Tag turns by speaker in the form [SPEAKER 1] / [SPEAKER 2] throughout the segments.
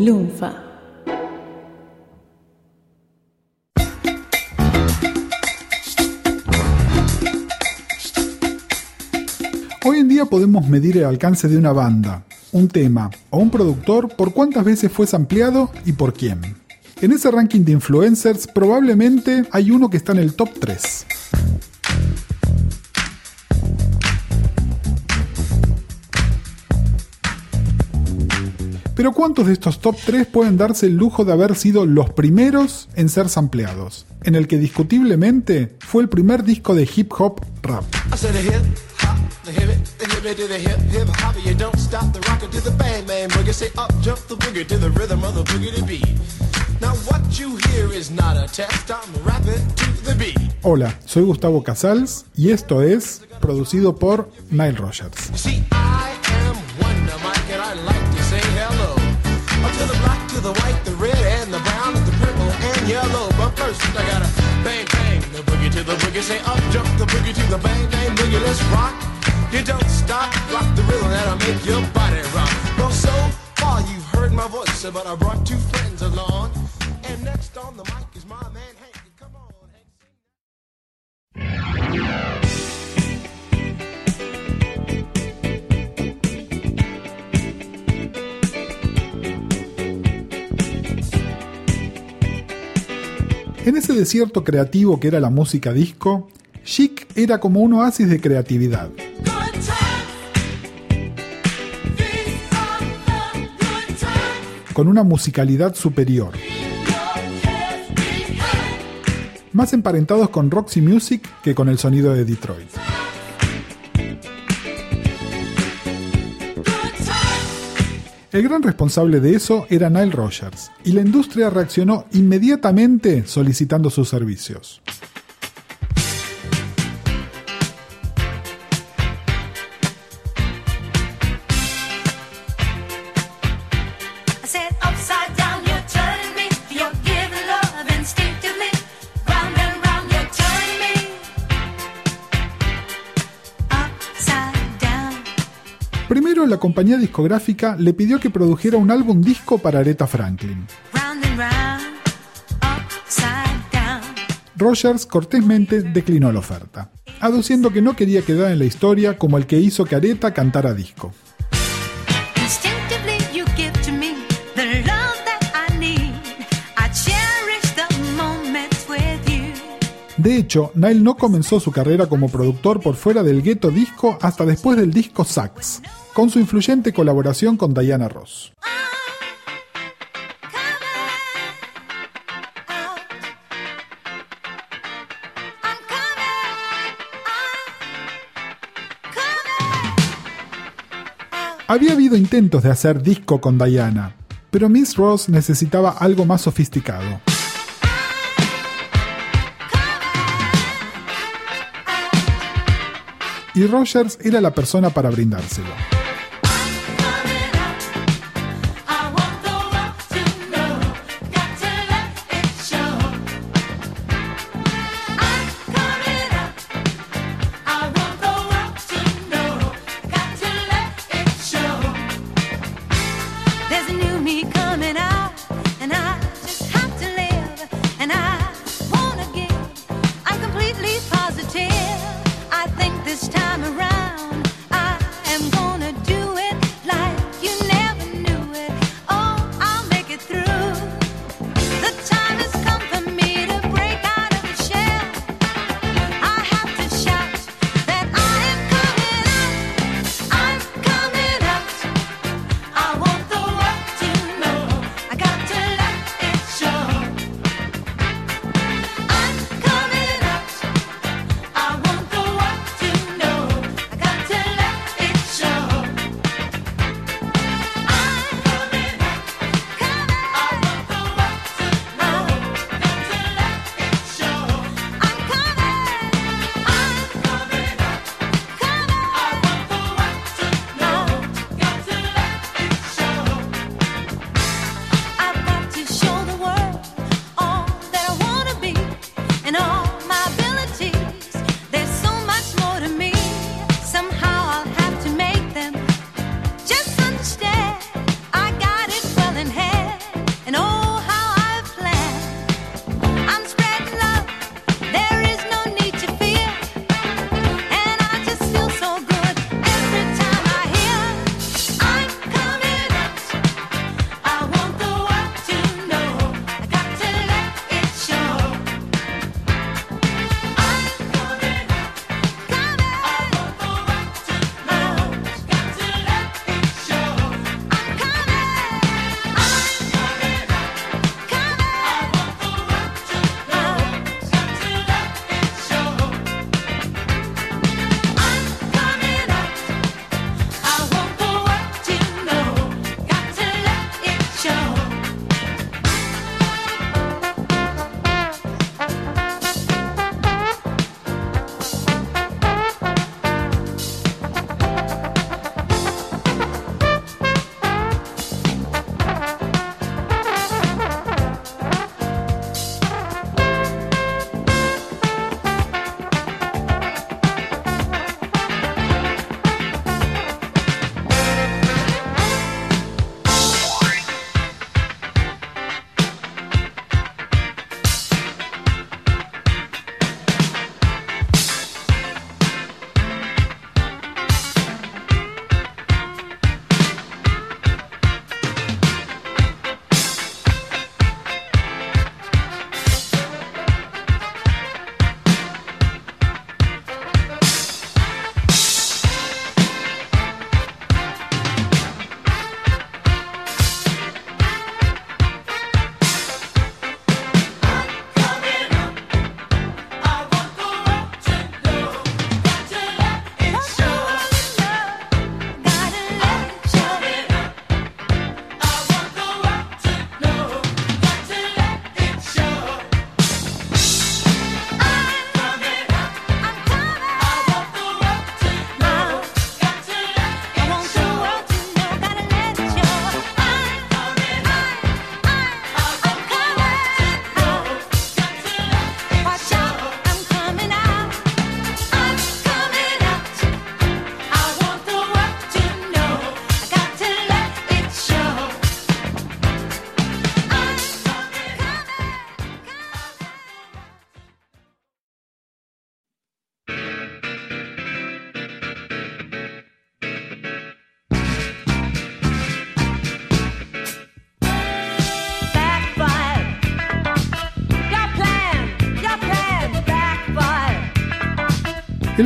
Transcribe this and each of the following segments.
[SPEAKER 1] Lunfa.
[SPEAKER 2] Hoy en día podemos medir el alcance de una banda, un tema o un productor por cuántas veces fue sampleado y por quién. En ese ranking de influencers probablemente hay uno que está en el top 3. Pero ¿cuántos de estos top 3 pueden darse el lujo de haber sido los primeros en ser sampleados? En el que discutiblemente fue el primer disco de hip hop rap. Hola, soy Gustavo Casals y esto es producido por Nile Rogers. The white, the red, and the brown, the purple, and yellow. But first, I gotta bang, bang, the boogie to the boogie. Say up, jump the boogie to the bang, bang, boogie. Let's rock. You don't stop, rock the rhythm that'll make your body rock. Well, so far you've heard my voice, but I brought two friends along. And next on the mic is my man Hank. Come on, Hank. En ese desierto creativo que era la música disco, Chic era como un oasis de creatividad. Con una musicalidad superior. Más emparentados con Roxy Music que con el sonido de Detroit. El gran responsable de eso era Nile Rogers, y la industria reaccionó inmediatamente solicitando sus servicios. Compañía discográfica le pidió que produjera un álbum disco para Aretha Franklin. Rogers cortésmente declinó la oferta, aduciendo que no quería quedar en la historia como el que hizo que Aretha cantara disco. De hecho, Nile no comenzó su carrera como productor por fuera del Ghetto Disco hasta después del disco Sax, con su influyente colaboración con Diana Ross. Había habido intentos de hacer disco con Diana, pero Miss Ross necesitaba algo más sofisticado. Y Rogers era la persona para brindárselo.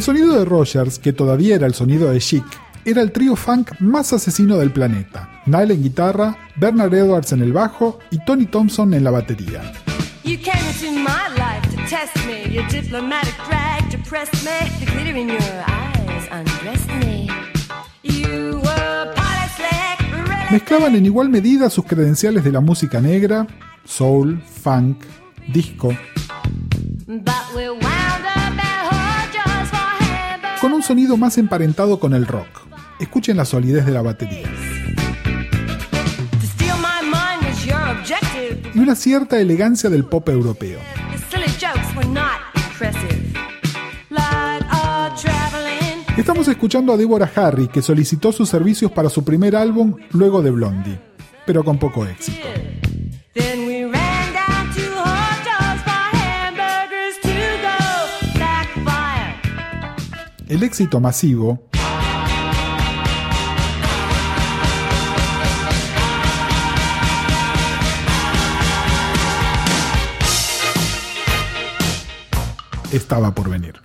[SPEAKER 2] Sonido de Rogers, que todavía era el sonido de Chic, era el trío funk más asesino del planeta. Nile en guitarra, Bernard Edwards en el bajo y Tony Thompson en la batería. Mezclaban en igual medida sus credenciales de la música negra, soul, funk, disco. Con un sonido más emparentado con el rock. Escuchen la solidez de la batería. Y una cierta elegancia del pop europeo. Estamos escuchando a Deborah Harry, que solicitó sus servicios para su primer álbum luego de Blondie, pero con poco éxito. El éxito masivo estaba por venir.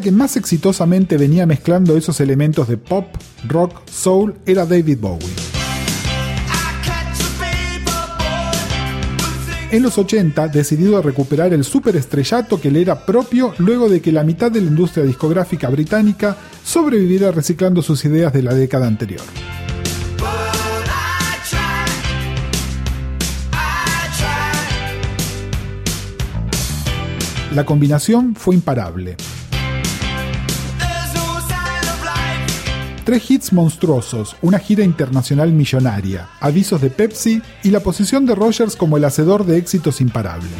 [SPEAKER 3] Que más exitosamente venía mezclando esos elementos de pop, rock, soul era David Bowie. En los 80, decidido a recuperar el superestrellato que le era propio luego de que la mitad de la industria discográfica británica sobreviviera reciclando sus ideas de la década anterior. La combinación fue imparable. Tres hits monstruosos, una gira internacional millonaria, avisos de Pepsi y la posición de Rogers como el hacedor de éxitos imparables.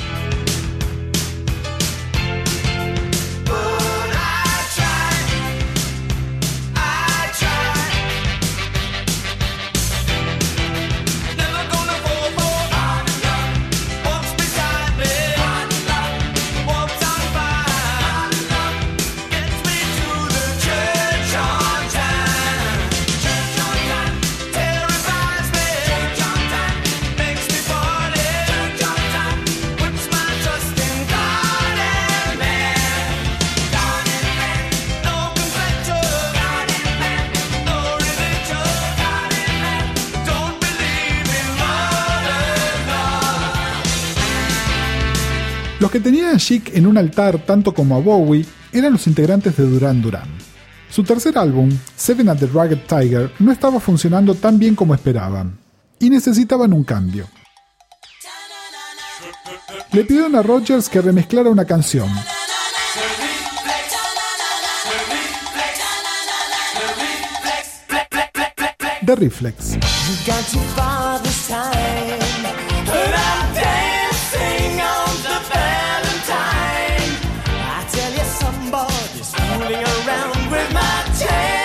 [SPEAKER 3] Un altar tanto como a Bowie eran los integrantes de Duran Duran. Su tercer álbum, Seven at the Ragged Tiger, no estaba funcionando tan bien como esperaban, y necesitaban un cambio. Le pidieron a Rogers que remezclara una canción. The Reflex. just fooling around with my tail.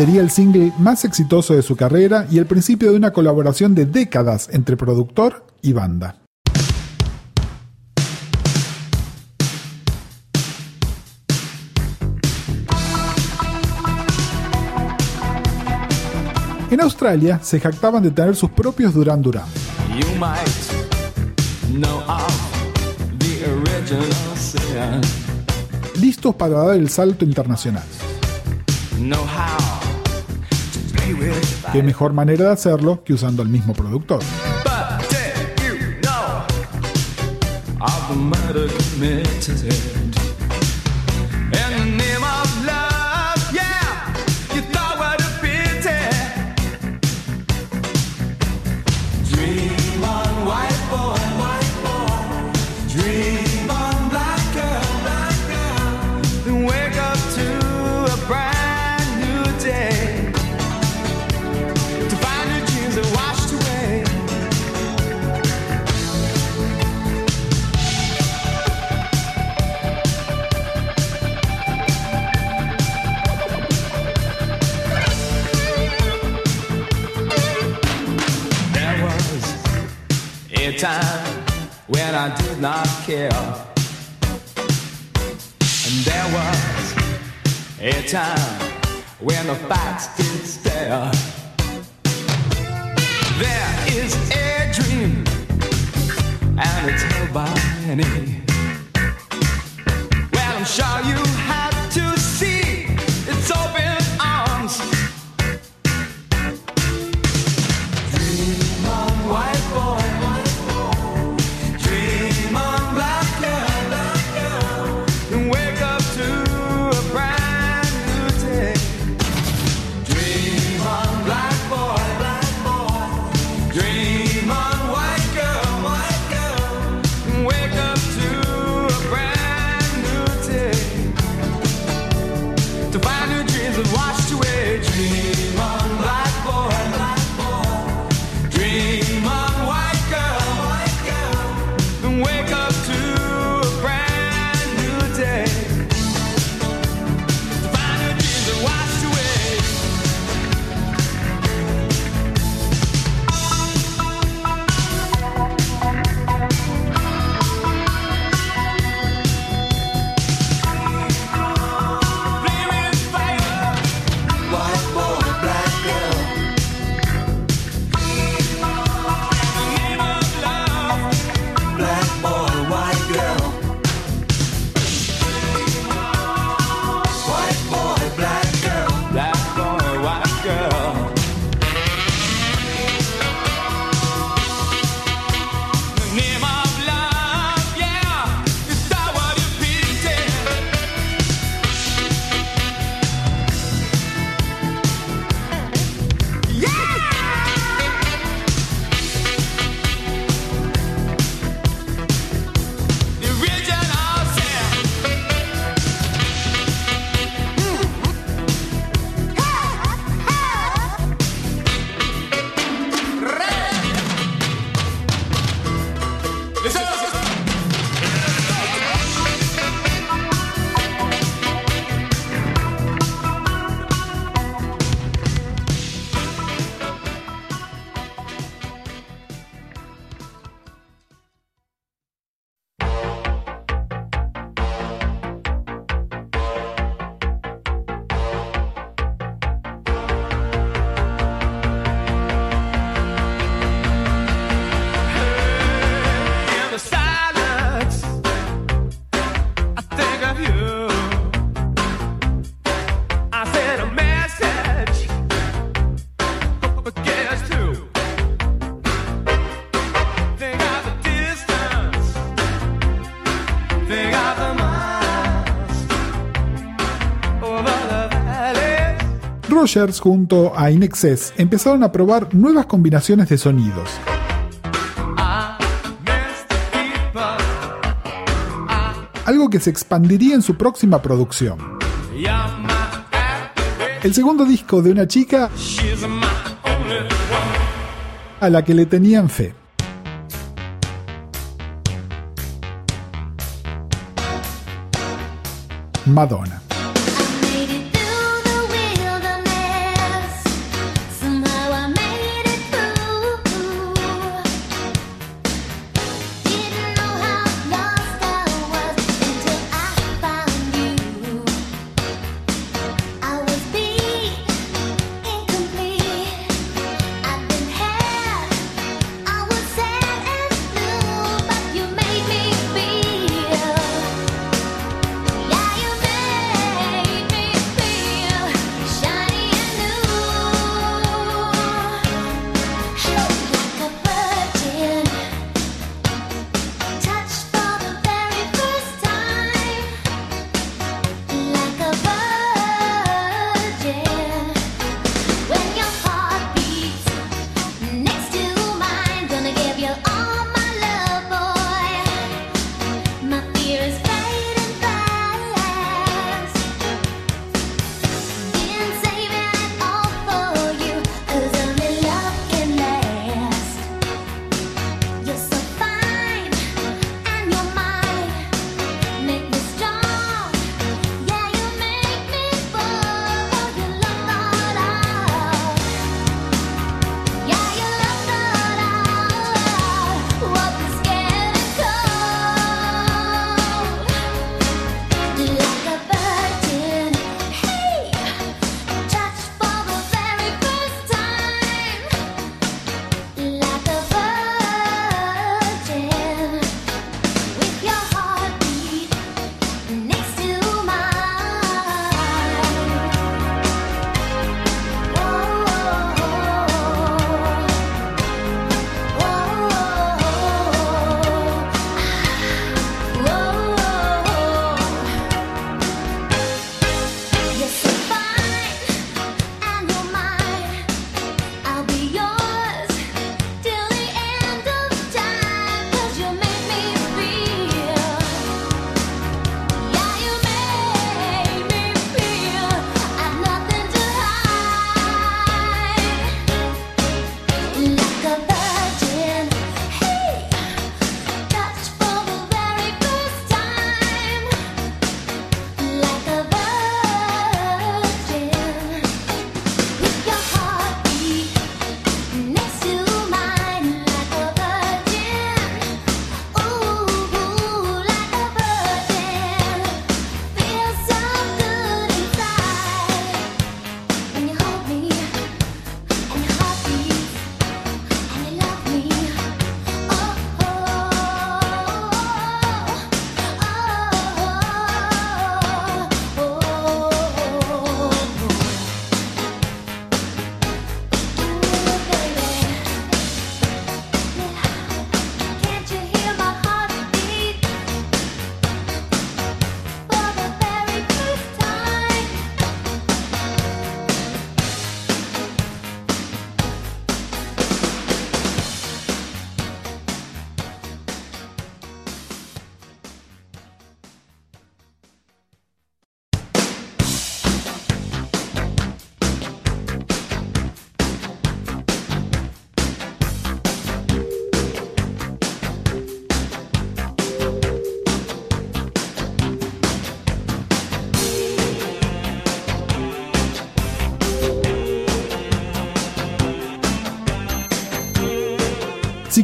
[SPEAKER 2] Sería el single más exitoso de su carrera y el principio de una colaboración de décadas entre productor y banda. En Australia se jactaban de tener sus propios Duran Duran. Listos para dar el salto internacional.
[SPEAKER 4] Know how
[SPEAKER 2] Qué mejor manera de hacerlo que usando al mismo productor.
[SPEAKER 4] Time when I did not care. And there was a time when the facts did stare. There is a dream, and it's held by many. Well, I'm sure you have to see
[SPEAKER 2] Rogers junto a Inexcess empezaron a probar nuevas combinaciones de sonidos. Algo que se expandiría en su próxima producción. El segundo disco de una chica a la que le tenían fe. Madonna.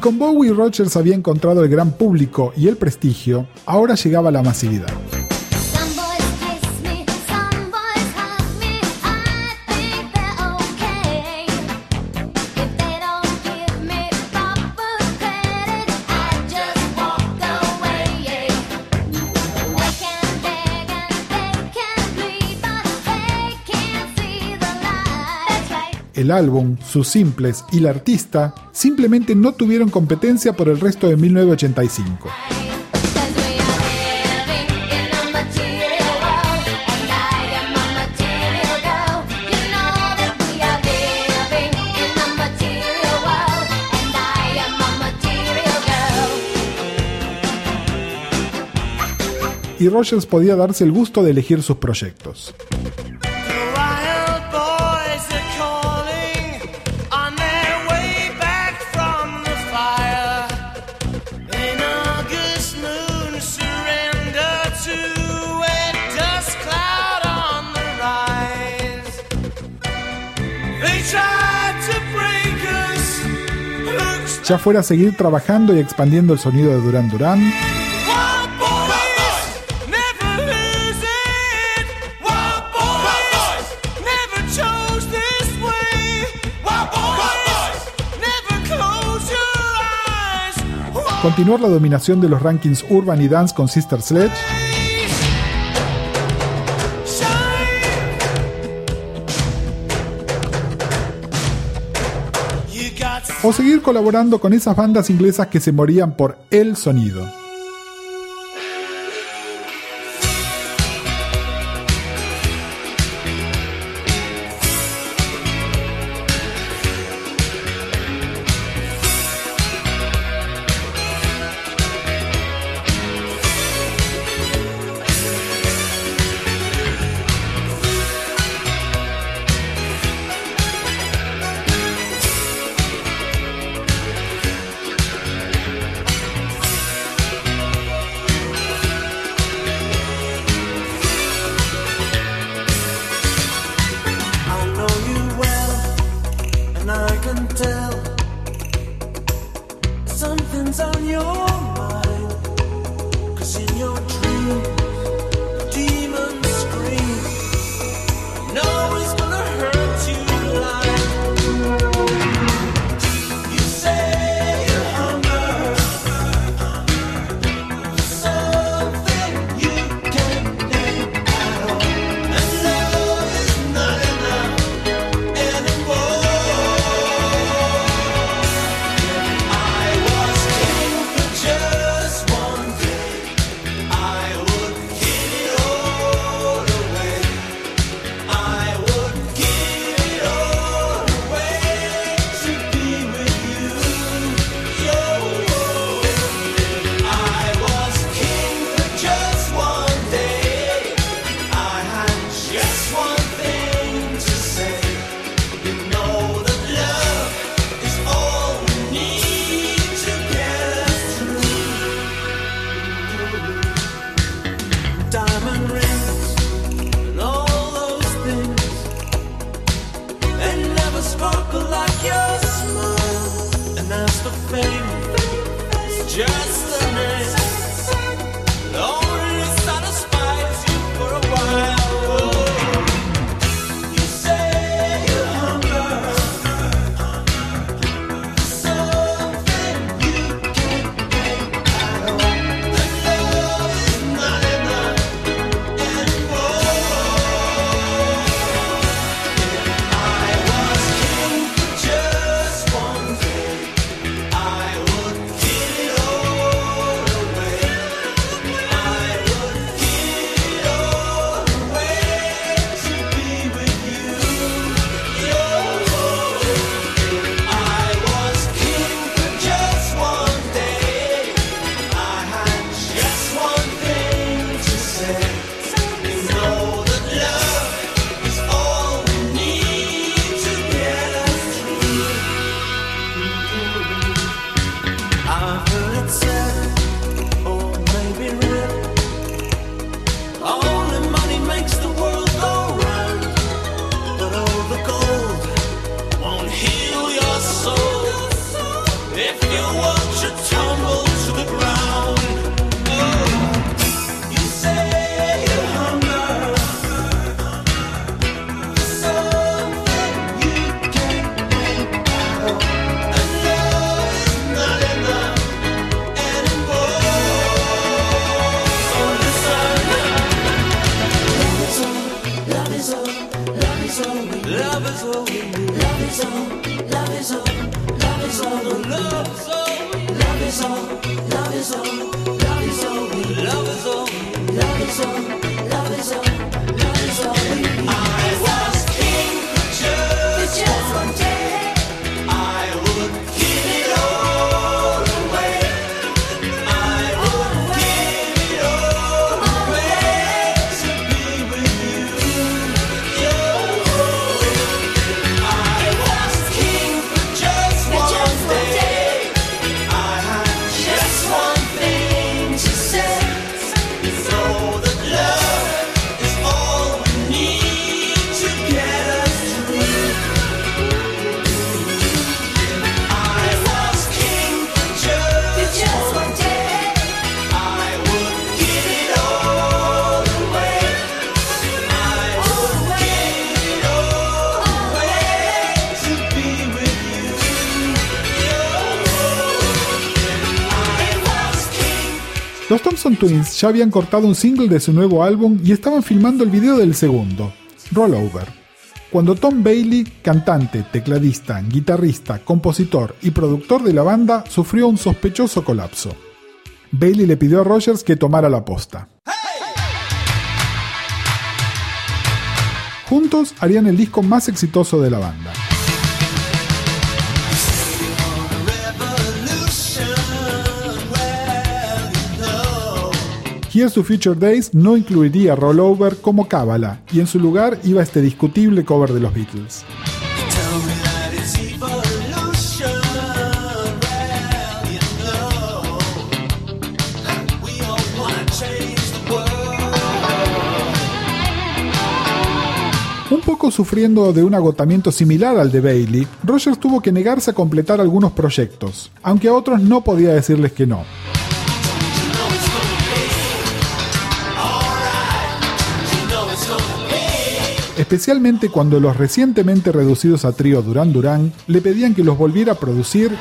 [SPEAKER 3] Con Bowie Rogers había encontrado el gran público y el prestigio, ahora llegaba la masividad. El álbum, sus simples y la artista simplemente no tuvieron competencia por el resto de 1985.
[SPEAKER 5] Cause we are living in a material world, and I am a material girl. You know that we are living in a material world, and I am a material girl.
[SPEAKER 3] Y Rogers podía darse el gusto de elegir sus proyectos. Ya fuera a seguir trabajando y expandiendo el sonido de Duran Duran, continuar la dominación de los rankings urban y dance con Sister Sledge, o seguir colaborando con esas bandas inglesas que se morían por el sonido.
[SPEAKER 2] Ya habían cortado un single de su nuevo álbum y estaban filmando el video del segundo, Rollover. Cuando Tom Bailey, cantante, tecladista, guitarrista, compositor y productor de la banda, sufrió un sospechoso colapso. Bailey le pidió a Rogers que tomara la posta. Juntos harían el disco más exitoso de la banda. Here's to Future Days no incluiría Rollover como cábala, y en su lugar iba este discutible cover de los Beatles. Un poco sufriendo de un agotamiento similar al de Bailey, Rogers tuvo que negarse a completar algunos proyectos, aunque a otros no podía decirles que no. Especialmente cuando los recientemente reducidos a trío Duran Duran le pedían que los volviera a producir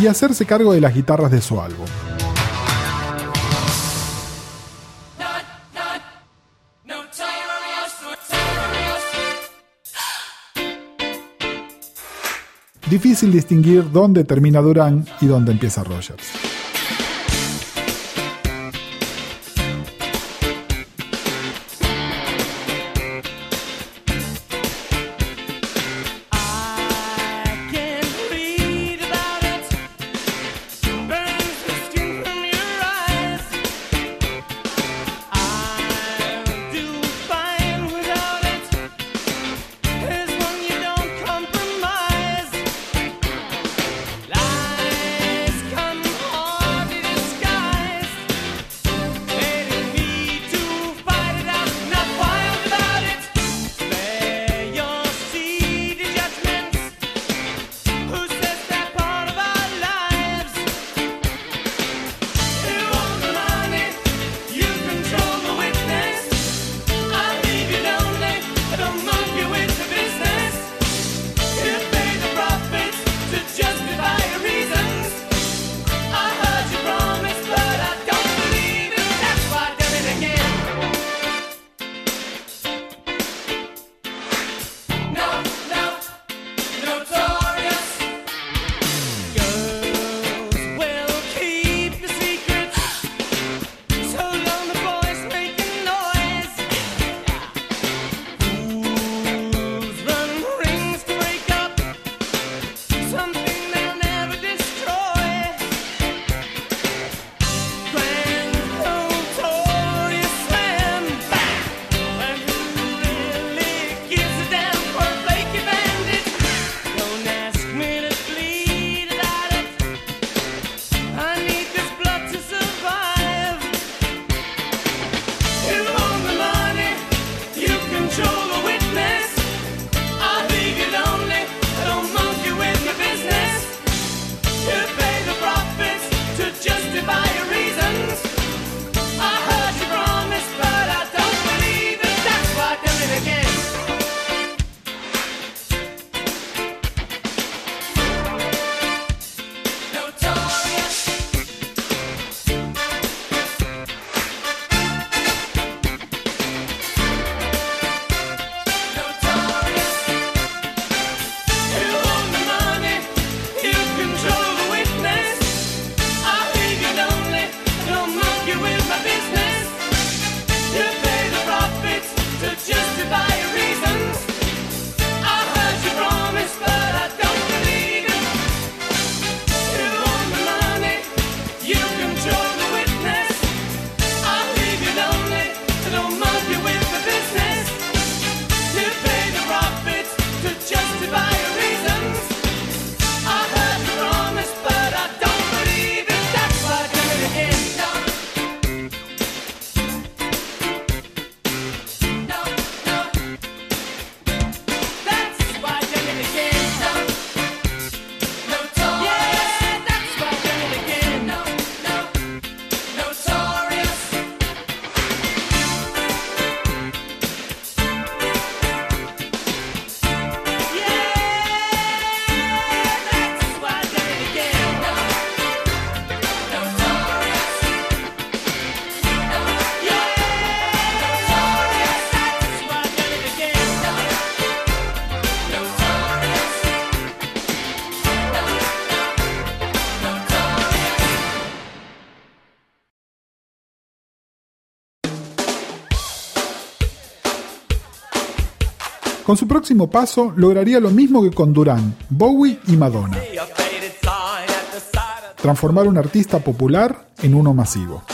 [SPEAKER 2] y hacerse cargo de las guitarras de su álbum. Difícil distinguir dónde termina Duran y dónde empieza Rogers.
[SPEAKER 5] Con su próximo paso lograría lo mismo que con Duran, Bowie y Madonna, transformar un artista popular en uno masivo.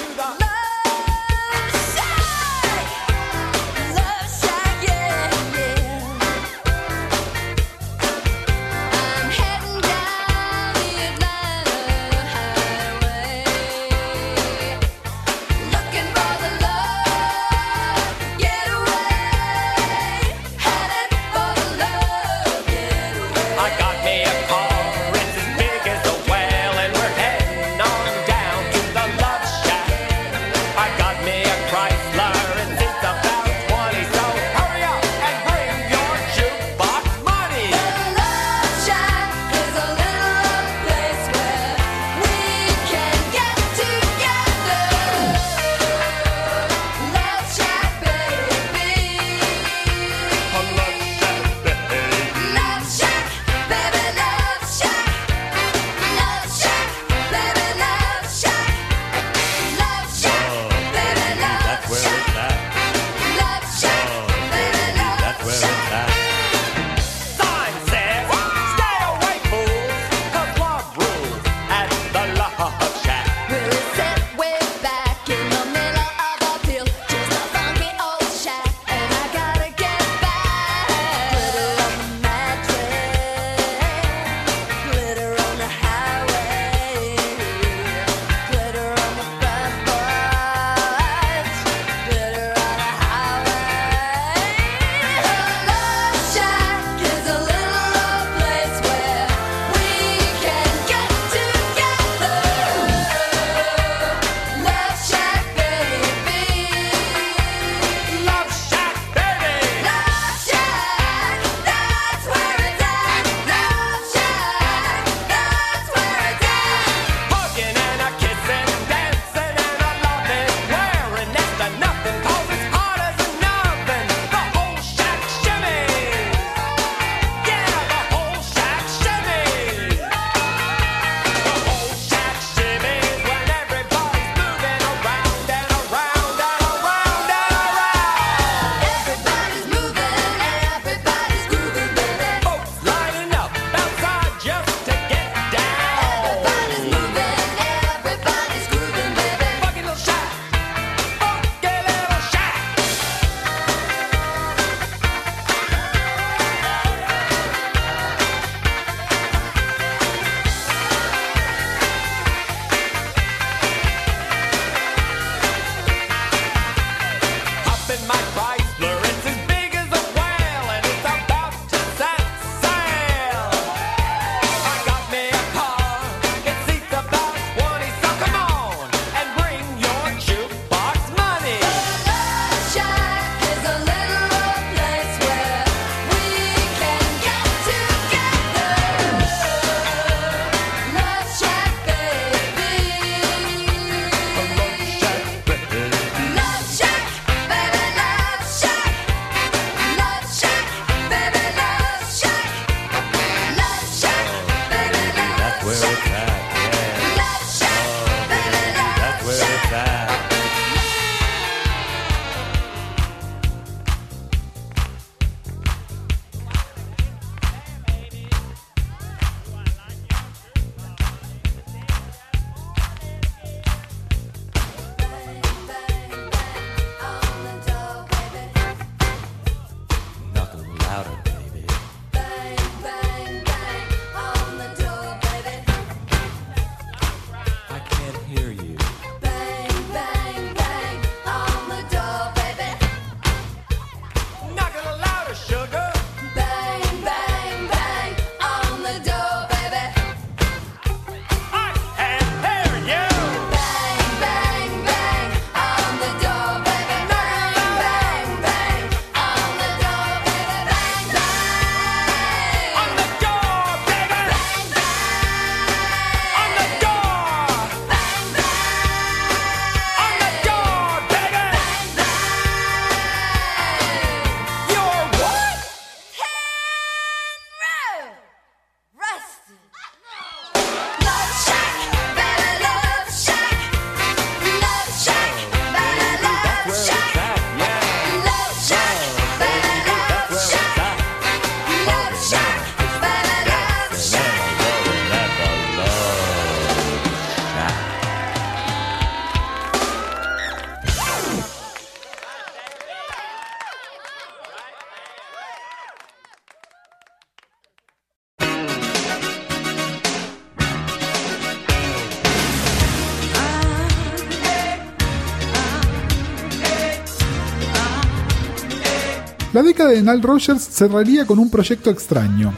[SPEAKER 6] de Nile Rogers cerraría con un proyecto extraño.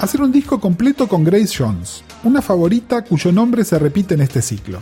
[SPEAKER 6] Hacer un disco completo con Grace Jones, una favorita cuyo nombre se repite en este ciclo.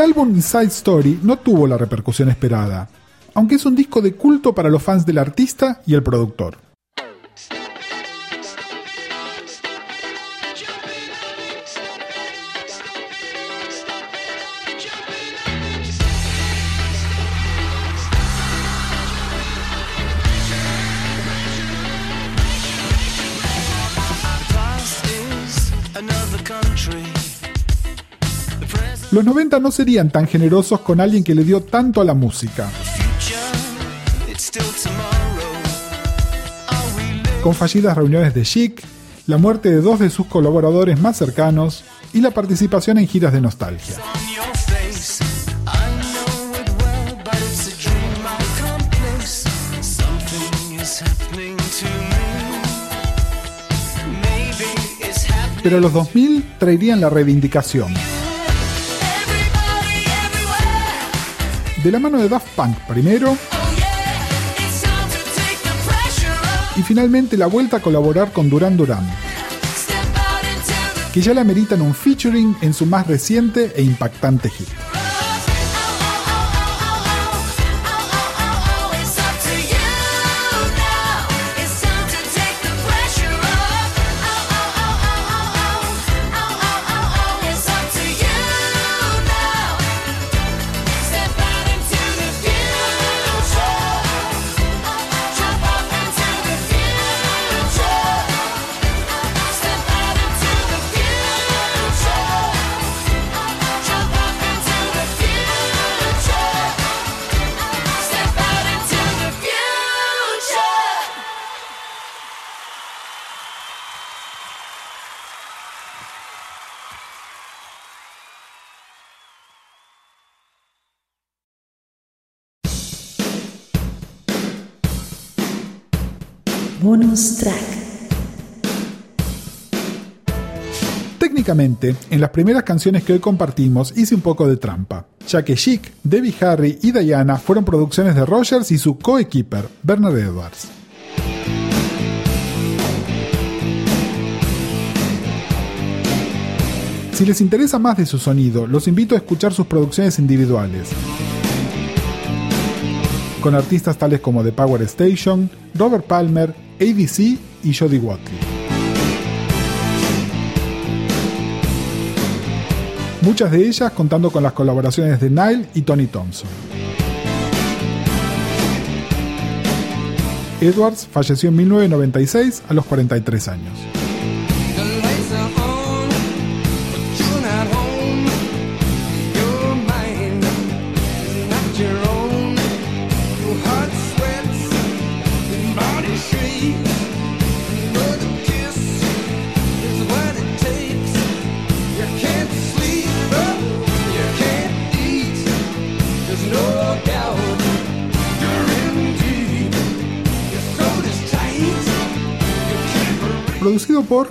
[SPEAKER 6] El álbum Inside Story no tuvo la repercusión esperada, aunque es un disco de culto para los fans del artista y el productor. los 90 no serían tan generosos con alguien que le dio tanto a la música. Con fallidas reuniones de Chic, la muerte de dos de sus colaboradores más cercanos y la participación en giras de nostalgia. Pero los 2000 traerían la reivindicación. de la mano de Daft Punk primero. Y finalmente la vuelta a colaborar con Duran Duran, que ya le ameritan un featuring en su más reciente e impactante hit.
[SPEAKER 1] Bonus track.
[SPEAKER 4] Técnicamente, en las primeras canciones que hoy compartimos hice un poco de trampa, ya que Chic, Debbie Harry y Diana fueron producciones de Rogers y su co-equiper, Bernard Edwards. Si les interesa más de su sonido, los invito a escuchar sus producciones individuales, con artistas tales como The Power Station, Robert Palmer, ABC y Jody Watley. muchas de ellas contando con las colaboraciones de Nile y Tony Thompson. Edwards falleció en 1996 a los 43 años.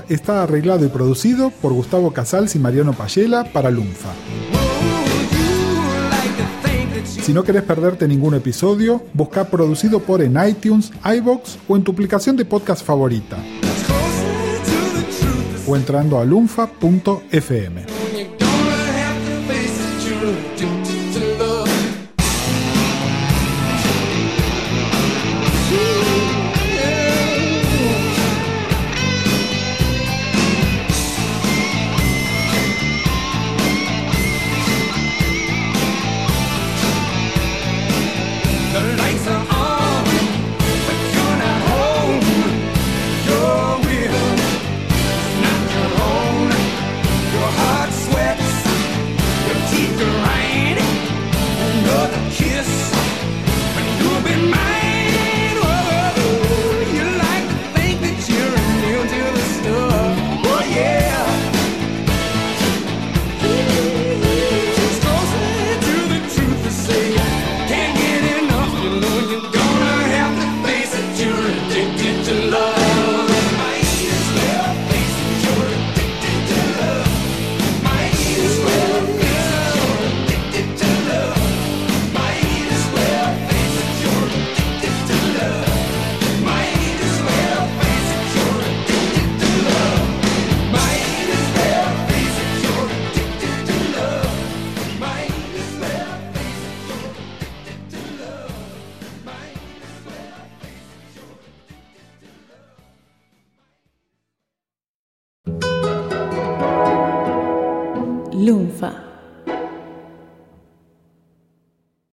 [SPEAKER 4] Está arreglado y producido por Gustavo Casals y Mariano Payela para Lunfa. Si no querés perderte ningún episodio, busca producido por en iTunes, iBox o en tu aplicación de podcast favorita, o entrando a lunfa.fm.